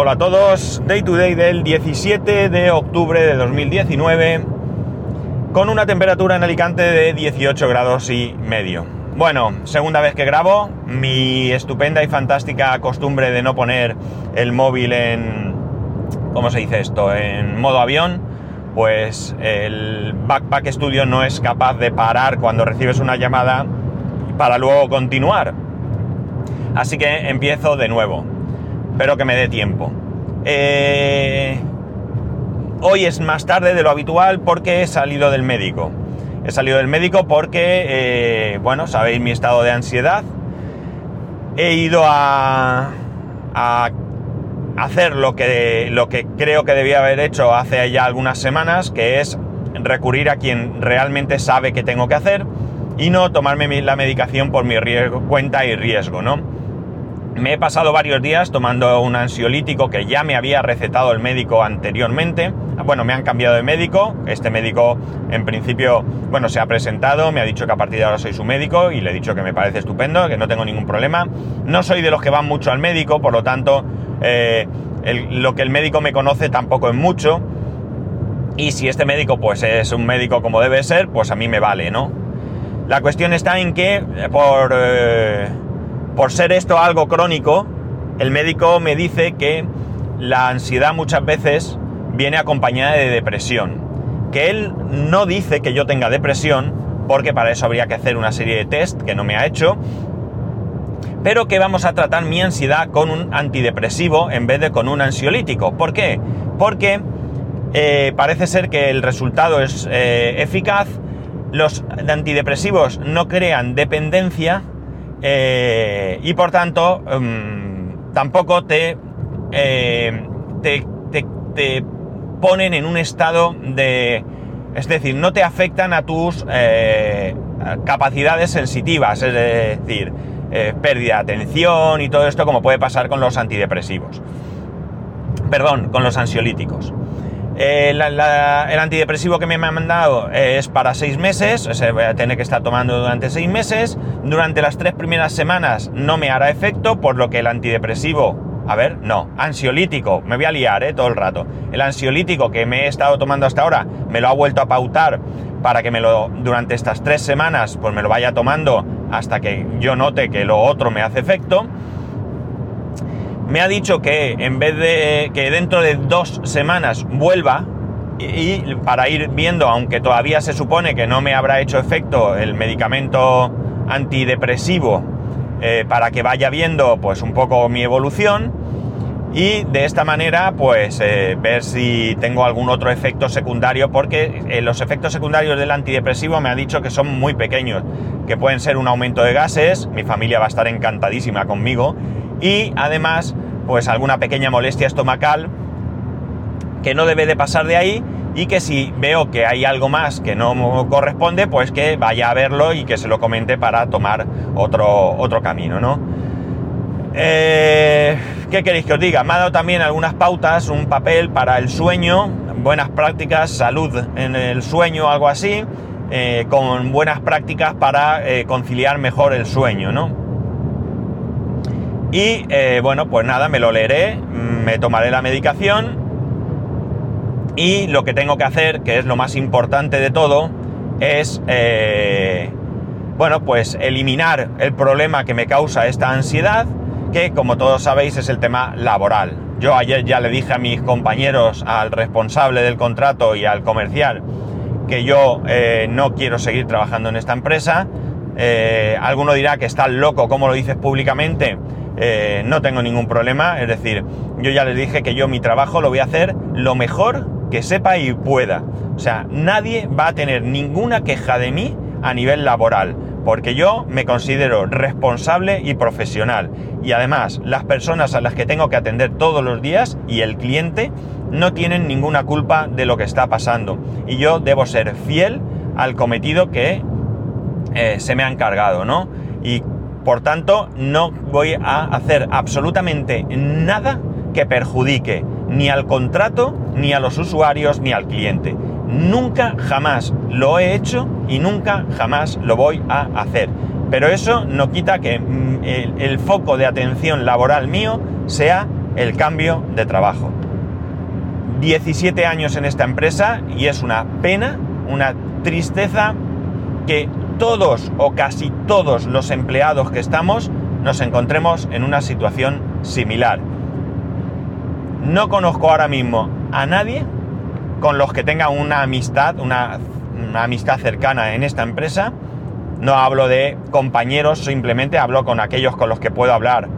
Hola a todos, Day to Day del 17 de octubre de 2019 con una temperatura en Alicante de 18 grados y medio. Bueno, segunda vez que grabo, mi estupenda y fantástica costumbre de no poner el móvil en... ¿Cómo se dice esto? En modo avión, pues el Backpack Studio no es capaz de parar cuando recibes una llamada para luego continuar. Así que empiezo de nuevo. Espero que me dé tiempo. Eh, hoy es más tarde de lo habitual porque he salido del médico. He salido del médico porque, eh, bueno, sabéis mi estado de ansiedad. He ido a, hacer lo que, lo que creo que debía haber hecho hace ya algunas semanas, que es recurrir a quien realmente sabe que tengo que hacer y no tomarme la medicación por mi cuenta y riesgo, ¿no? Me he pasado varios días tomando un ansiolítico que ya me había recetado el médico anteriormente. Bueno, me han cambiado de médico. Este médico, en principio, bueno, se ha presentado, me ha dicho que a partir de ahora soy su médico y le he dicho que me parece estupendo, que no tengo ningún problema. No soy de los que van mucho al médico, por lo tanto, eh, lo que el médico me conoce tampoco es mucho. Y si este médico, pues es un médico como debe ser, pues a mí me vale, ¿no? La cuestión está en que eh, por... Eh, por ser esto algo crónico, el médico me dice que la ansiedad muchas veces viene acompañada de depresión. Que él no dice que yo tenga depresión, porque para eso habría que hacer una serie de test que no me ha hecho, pero que vamos a tratar mi ansiedad con un antidepresivo en vez de con un ansiolítico. ¿Por qué? Porque eh, parece ser que el resultado es eh, eficaz, los antidepresivos no crean dependencia, eh, y por tanto mm, tampoco eh, te, te, ponen en un estado de... Es decir, no te afectan a tus eh, capacidades sensitivas, es decir, pérdida de atención y todo esto como puede pasar con los antidepresivos. Perdón, con los ansiolíticos. Eh, el antidepresivo que me han mandado es para seis meses, o sea, voy a tener que estar tomando durante seis meses. Durante las tres primeras semanas no me hará efecto, por lo que el antidepresivo, a ver, no, ansiolítico, me voy a liar eh, todo el rato. El ansiolítico que me he estado tomando hasta ahora me lo ha vuelto a pautar para que me lo, durante estas tres semanas, pues me lo vaya tomando hasta que yo note que lo otro me hace efecto me ha dicho que en vez de que dentro de dos semanas vuelva y, para ir viendo, aunque todavía se supone que no me habrá hecho efecto el medicamento antidepresivo, eh, para que vaya viendo pues un poco mi evolución y de esta manera pues eh, ver si tengo algún otro efecto secundario porque eh, los efectos secundarios del antidepresivo me ha dicho que son muy pequeños que pueden ser un aumento de gases mi familia va a estar encantadísima conmigo y además pues alguna pequeña molestia estomacal que no debe de pasar de ahí y que si veo que hay algo más que no corresponde, pues que vaya a verlo y que se lo comente para tomar otro, otro camino, ¿no? Eh, ¿Qué queréis que os diga? Me ha dado también algunas pautas, un papel para el sueño, buenas prácticas, salud en el sueño, algo así, eh, con buenas prácticas para eh, conciliar mejor el sueño, ¿no? Y eh, bueno, pues nada, me lo leeré, me tomaré la medicación y lo que tengo que hacer, que es lo más importante de todo, es, eh, bueno, pues eliminar el problema que me causa esta ansiedad, que como todos sabéis es el tema laboral. Yo ayer ya le dije a mis compañeros, al responsable del contrato y al comercial, que yo eh, no quiero seguir trabajando en esta empresa. alguno dirá que está loco, ¿cómo lo dices públicamente? Eh, no tengo ningún problema, es decir, yo ya les dije que yo mi trabajo lo voy a hacer lo mejor que sepa y pueda. O sea, nadie va a tener ninguna queja de mí a nivel laboral, porque yo me considero responsable y profesional. Y además, las personas a las que tengo que atender todos los días y el cliente no tienen ninguna culpa de lo que está pasando. Y yo debo ser fiel al cometido que eh, se me ha encargado, ¿no? Y por tanto, no voy a hacer absolutamente nada que perjudique ni al contrato, ni a los usuarios, ni al cliente. Nunca jamás lo he hecho y nunca jamás lo voy a hacer. Pero eso no quita que mm, el, foco de atención laboral mío sea el cambio de trabajo. 17 años en esta empresa y es una pena, una tristeza que todos o casi todos los empleados que estamos nos encontremos en una situación similar. No conozco ahora mismo a nadie con los que tenga una amistad, una, amistad cercana en esta empresa. No hablo de compañeros, simplemente hablo con aquellos con los que puedo hablar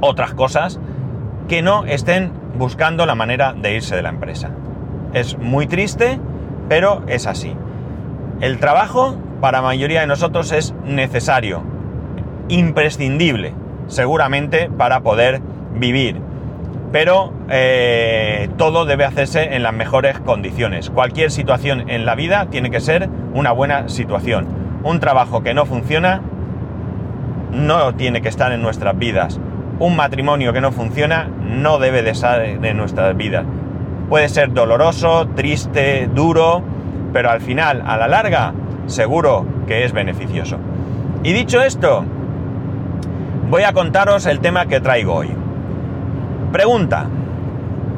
otras cosas que no estén buscando la manera de irse de la empresa. Es muy triste, pero es así. El trabajo para la mayoría de nosotros es necesario, imprescindible, seguramente para poder vivir. Pero eh, todo debe hacerse en las mejores condiciones. Cualquier situación en la vida tiene que ser una buena situación. Un trabajo que no funciona no tiene que estar en nuestras vidas. Un matrimonio que no funciona no debe de estar en nuestras vidas. Puede ser doloroso, triste, duro, pero al final, a la larga, seguro que es beneficioso. Y dicho esto, voy a contaros el tema que traigo hoy. Pregunta,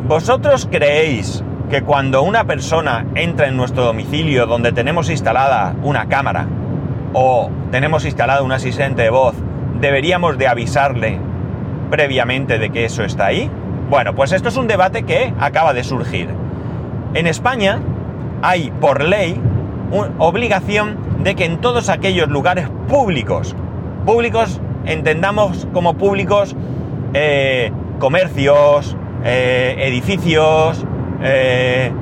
¿vosotros creéis que cuando una persona entra en nuestro domicilio donde tenemos instalada una cámara o tenemos instalado un asistente de voz, deberíamos de avisarle previamente de que eso está ahí? Bueno, pues esto es un debate que acaba de surgir. En España hay por ley obligación de que en todos aquellos lugares públicos, públicos entendamos como públicos eh, comercios, eh, edificios, eh,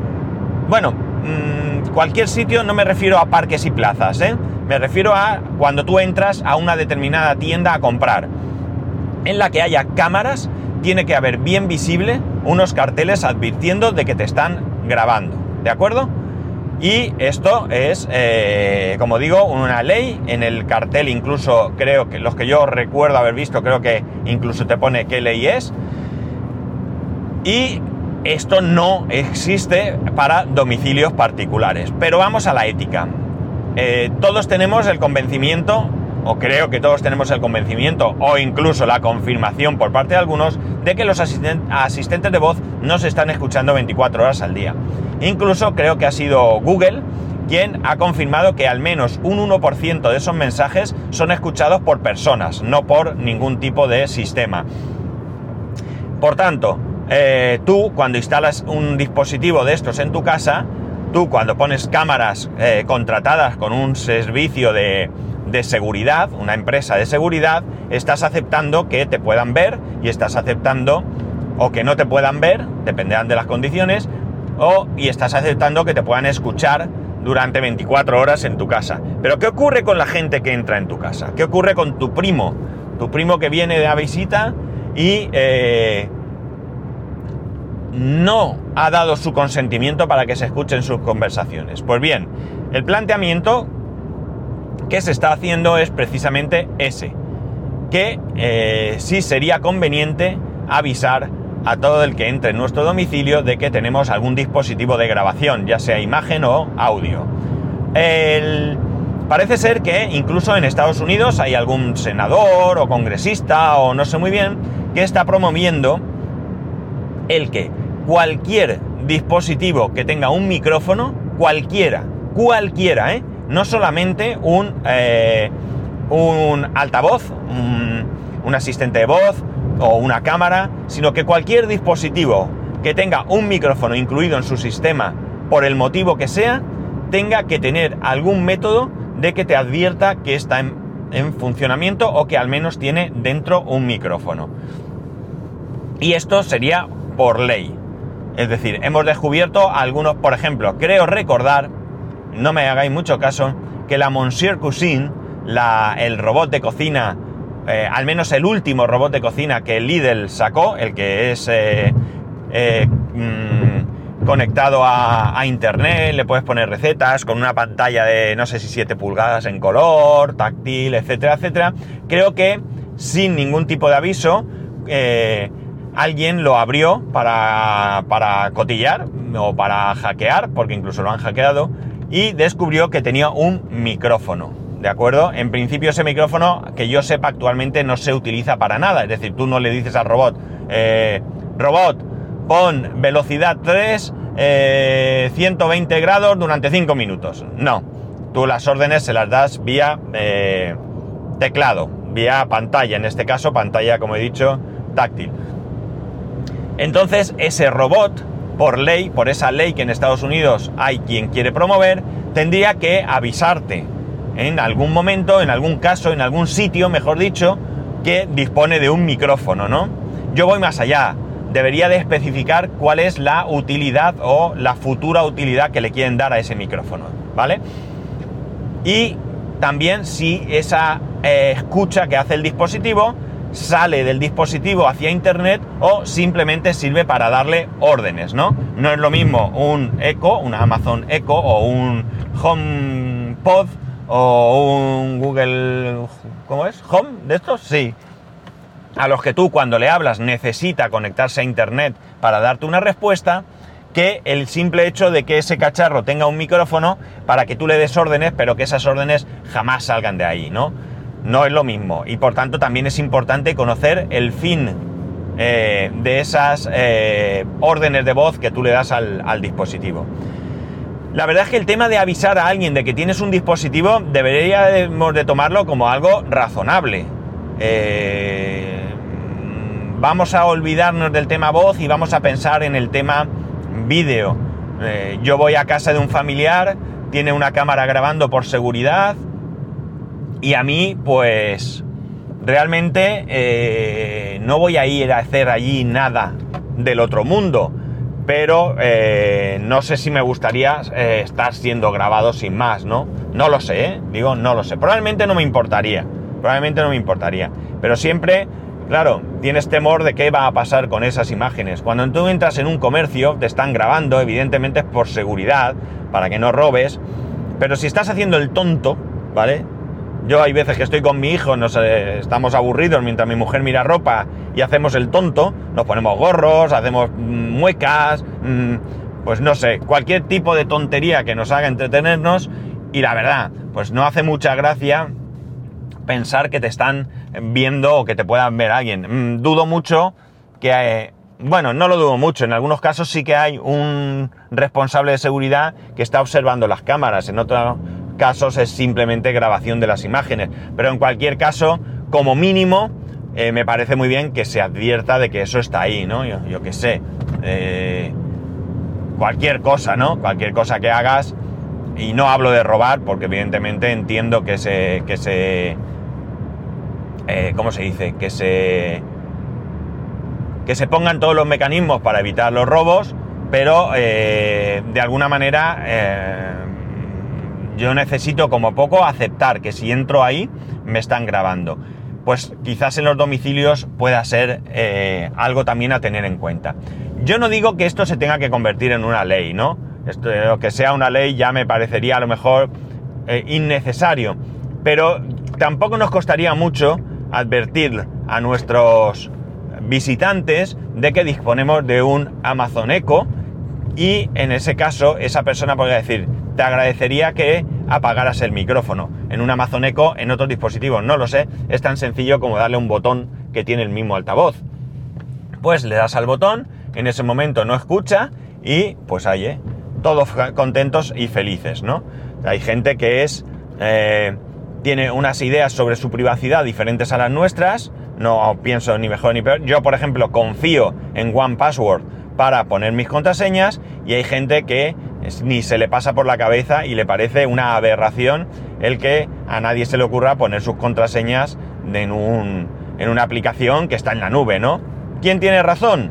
bueno, mm, cualquier sitio, no me refiero a parques y plazas, me refiero a cuando tú entras a una determinada tienda a comprar, en la que haya cámaras, tiene que haber bien visible unos carteles advirtiendo de que te están grabando, ¿de acuerdo? Y esto es, eh, como digo, una ley. En el cartel incluso creo que los que yo recuerdo haber visto, creo que incluso te pone qué ley es. Y esto no existe para domicilios particulares. Pero vamos a la ética. Eh, todos tenemos el convencimiento, o creo que todos tenemos el convencimiento, o incluso la confirmación por parte de algunos, de que los asistentes de voz no se están escuchando 24 horas al día. Incluso creo que ha sido Google quien ha confirmado que al menos un 1% de esos mensajes son escuchados por personas, no por ningún tipo de sistema. Por tanto, eh, tú cuando instalas un dispositivo de estos en tu casa, tú cuando pones cámaras eh, contratadas con un servicio de seguridad, una empresa de seguridad, estás aceptando que te puedan ver y estás aceptando o que no te puedan ver, dependerán de las condiciones, o y estás aceptando que te puedan escuchar durante 24 horas en tu casa. Pero ¿qué ocurre con la gente que entra en tu casa? ¿Qué ocurre con tu primo? Tu primo que viene de la visita y eh, no ha dado su consentimiento para que se escuchen sus conversaciones. Pues bien, el planteamiento que se está haciendo es precisamente ese, que eh, sí sería conveniente avisar a todo el que entre en nuestro domicilio de que tenemos algún dispositivo de grabación, ya sea imagen o audio. Parece ser que incluso en Estados Unidos hay algún senador o congresista o no sé muy bien que está promoviendo el que cualquier dispositivo que tenga un micrófono, cualquiera, cualquiera, ¿eh? no solamente un, eh, un altavoz, un asistente de voz, o una cámara, sino que cualquier dispositivo que tenga un micrófono incluido en su sistema, por el motivo que sea, tenga que tener algún método de que te advierta que está en, funcionamiento o que al menos tiene dentro un micrófono. Y esto sería por ley. Es decir, hemos descubierto algunos, por ejemplo, creo recordar, no me hagáis mucho caso, que la Monsieur Cuisine, la, el robot de cocina eh, al menos el último robot de cocina que Lidl sacó, el que es eh, eh, mm, conectado a, internet, le puedes poner recetas con una pantalla de no sé si 7 pulgadas en color, táctil, etcétera, etcétera. Creo que sin ningún tipo de aviso, alguien lo abrió para, para cotillar o para hackear, porque incluso lo han hackeado, y descubrió que tenía un micrófono. ¿De acuerdo? En principio ese micrófono, que yo sepa actualmente, no se utiliza para nada. Es decir, tú no le dices al robot, eh, robot, pon velocidad 3, 120 eh, grados durante 5 minutos. No, tú las órdenes se las das vía eh, teclado, vía pantalla, en este caso pantalla, como he dicho, táctil. Entonces ese robot, por ley, por esa ley que en Estados Unidos hay quien quiere promover, tendría que avisarte en algún momento, en algún caso, en algún sitio, mejor dicho, que dispone de un micrófono, ¿no? Yo voy más allá. Debería de especificar cuál es la utilidad o la futura utilidad que le quieren dar a ese micrófono, ¿vale? Y también si esa eh, escucha que hace el dispositivo sale del dispositivo hacia internet o simplemente sirve para darle órdenes, ¿no? No es lo mismo un Echo, un Amazon Echo o un HomePod o un Google, ¿cómo es? Home de estos, sí. A los que tú cuando le hablas necesita conectarse a internet para darte una respuesta, que el simple hecho de que ese cacharro tenga un micrófono para que tú le des órdenes, pero que esas órdenes jamás salgan de ahí, ¿no? No es lo mismo. Y por tanto también es importante conocer el fin eh, de esas eh, órdenes de voz que tú le das al, dispositivo. La verdad es que el tema de avisar a alguien de que tienes un dispositivo deberíamos de tomarlo como algo razonable. Eh, vamos a olvidarnos del tema voz y vamos a pensar en el tema vídeo. yo voy a casa de un familiar, tiene una cámara grabando por seguridad, y a mí, pues, realmente eh, no voy a ir a hacer allí nada del otro mundo. Pero eh, no sé si me gustaría eh, estar siendo grabado sin más, ¿no? No lo sé, Digo, no lo sé. Probablemente no me importaría. Probablemente no me importaría. Pero siempre, claro, tienes temor de qué va a pasar con esas imágenes. Cuando tú entras en un comercio, te están grabando, evidentemente es por seguridad, para que no robes. Pero si estás haciendo el tonto, ¿vale? Yo hay veces que estoy con mi hijo, nos estamos aburridos mientras mi mujer mira ropa y hacemos el tonto, nos ponemos gorros, hacemos mm, muecas, mm, pues no sé, cualquier tipo de tontería que nos haga entretenernos y la verdad, pues no hace mucha gracia pensar que te están viendo o que te puedan ver alguien. Mm, dudo mucho que... Eh, bueno, no lo dudo mucho. En algunos casos sí que hay un responsable de seguridad que está observando las cámaras. En otro, casos es simplemente grabación de las imágenes. Pero en cualquier caso, como mínimo, eh, me parece muy bien que se advierta de que eso está ahí, ¿no? Yo, yo qué sé. Eh, cualquier cosa, ¿no? Cualquier cosa que hagas. Y no hablo de robar, porque evidentemente entiendo que se. que se. Eh, ¿Cómo se dice? Que se. que se pongan todos los mecanismos para evitar los robos, pero de alguna manera yo necesito como poco aceptar que si entro ahí me están grabando. Pues quizás en los domicilios pueda ser eh, algo también a tener en cuenta. Yo no digo que esto se tenga que convertir en una ley, ¿no? Esto, que sea una ley ya me parecería a lo mejor eh, innecesario. Pero tampoco nos costaría mucho advertir a nuestros visitantes de que disponemos de un Amazon Echo y en ese caso esa persona podría decir, te agradecería que apagaras el micrófono. En un Amazon Echo, en otros dispositivos, no lo sé, es tan sencillo como darle un botón que tiene el mismo altavoz. Pues le das al botón, en ese momento no escucha y pues ahí, ¿eh? todos contentos y felices, ¿no? Hay gente que es... Eh, tiene unas ideas sobre su privacidad diferentes a las nuestras, no pienso ni mejor ni peor. Yo, por ejemplo, confío en One Password para poner mis contraseñas y hay gente que ni se le pasa por la cabeza y le parece una aberración el que a nadie se le ocurra poner sus contraseñas en, un, en una aplicación que está en la nube, ¿no? ¿Quién tiene razón?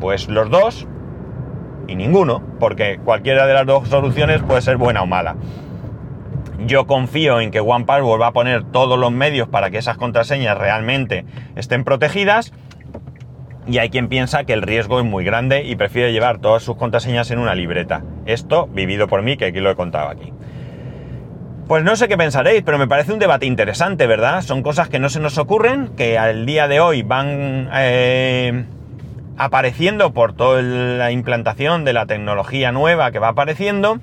Pues los dos y ninguno, porque cualquiera de las dos soluciones puede ser buena o mala. Yo confío en que OnePassword va a poner todos los medios para que esas contraseñas realmente estén protegidas y hay quien piensa que el riesgo es muy grande y prefiere llevar todas sus contraseñas en una libreta. Esto vivido por mí, que aquí lo he contado aquí. Pues no sé qué pensaréis, pero me parece un debate interesante, ¿verdad? Son cosas que no se nos ocurren, que al día de hoy van eh, apareciendo por toda la implantación de la tecnología nueva que va apareciendo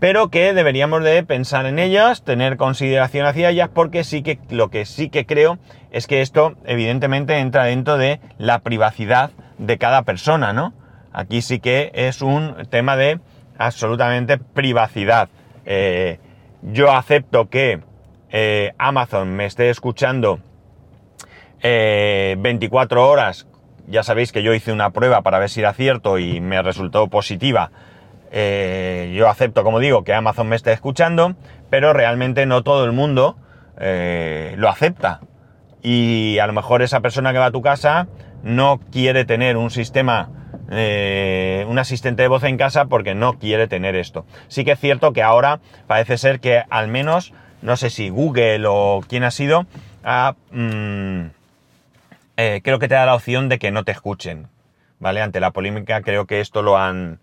pero que deberíamos de pensar en ellas, tener consideración hacia ellas, porque sí que lo que sí que creo es que esto evidentemente entra dentro de la privacidad de cada persona, ¿no? Aquí sí que es un tema de absolutamente privacidad. Eh, yo acepto que eh, Amazon me esté escuchando 24 horas. Ya sabéis que yo hice una prueba para ver si era cierto y me resultó positiva eh, yo acepto, como digo, que Amazon me esté escuchando, pero realmente no todo el mundo eh, lo acepta. Y a lo mejor esa persona que va a tu casa no quiere tener un sistema, eh, un asistente de voz en casa porque no quiere tener esto. Sí que es cierto que ahora parece ser que al menos, no sé si Google o quién ha sido, mm, creo que te da la opción de que no te escuchen. ¿Vale? Ante la polémica creo que esto lo han,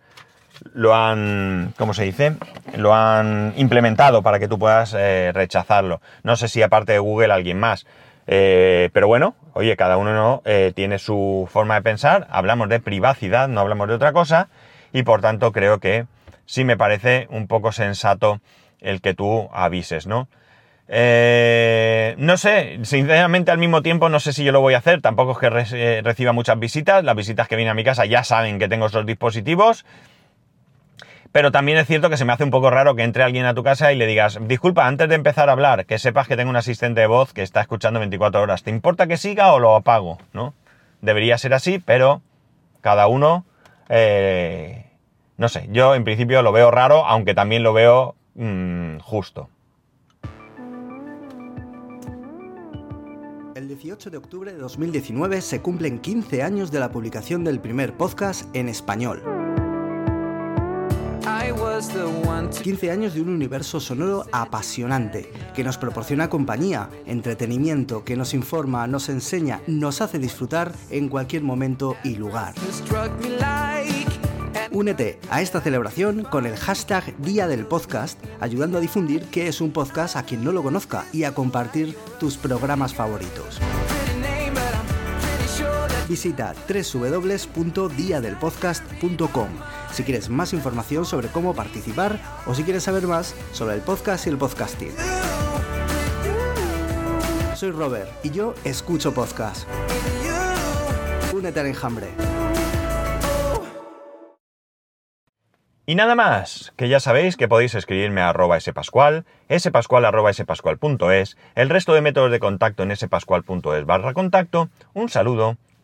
lo han, ¿cómo se dice? Lo han implementado para que tú puedas eh, rechazarlo. No sé si aparte de Google alguien más. Eh, pero bueno, oye, cada uno eh, tiene su forma de pensar. Hablamos de privacidad, no hablamos de otra cosa. Y por tanto creo que sí me parece un poco sensato el que tú avises, ¿no? no sé, sinceramente al mismo tiempo no sé si yo lo voy a hacer, tampoco es que reciba muchas visitas, las visitas que vienen a mi casa ya saben que tengo esos dispositivos, pero también es cierto que se me hace un poco raro que entre alguien a tu casa y le digas, disculpa, antes de empezar a hablar, que sepas que tengo un asistente de voz que está escuchando 24 horas. ¿Te importa que siga o lo apago? ¿No? Debería ser así, pero cada uno, eh, no sé, yo en principio lo veo raro, aunque también lo veo mm, justo. El 18 de octubre de 2019 se cumplen 15 años de la publicación del primer podcast en español. 15 años de un universo sonoro apasionante, que nos proporciona compañía, entretenimiento, que nos informa, nos enseña, nos hace disfrutar en cualquier momento y lugar. Únete a esta celebración con el hashtag Día del Podcast, ayudando a difundir qué es un podcast a quien no lo conozca y a compartir tus programas favoritos. Visita www.diadelpodcast.com si quieres más información sobre cómo participar o si quieres saber más sobre el podcast y el podcasting. Soy Robert y yo escucho podcast. Únete al enjambre. Y nada más, que ya sabéis que podéis escribirme a arroba spascual, el resto de métodos de contacto en spascual.es barra contacto, un saludo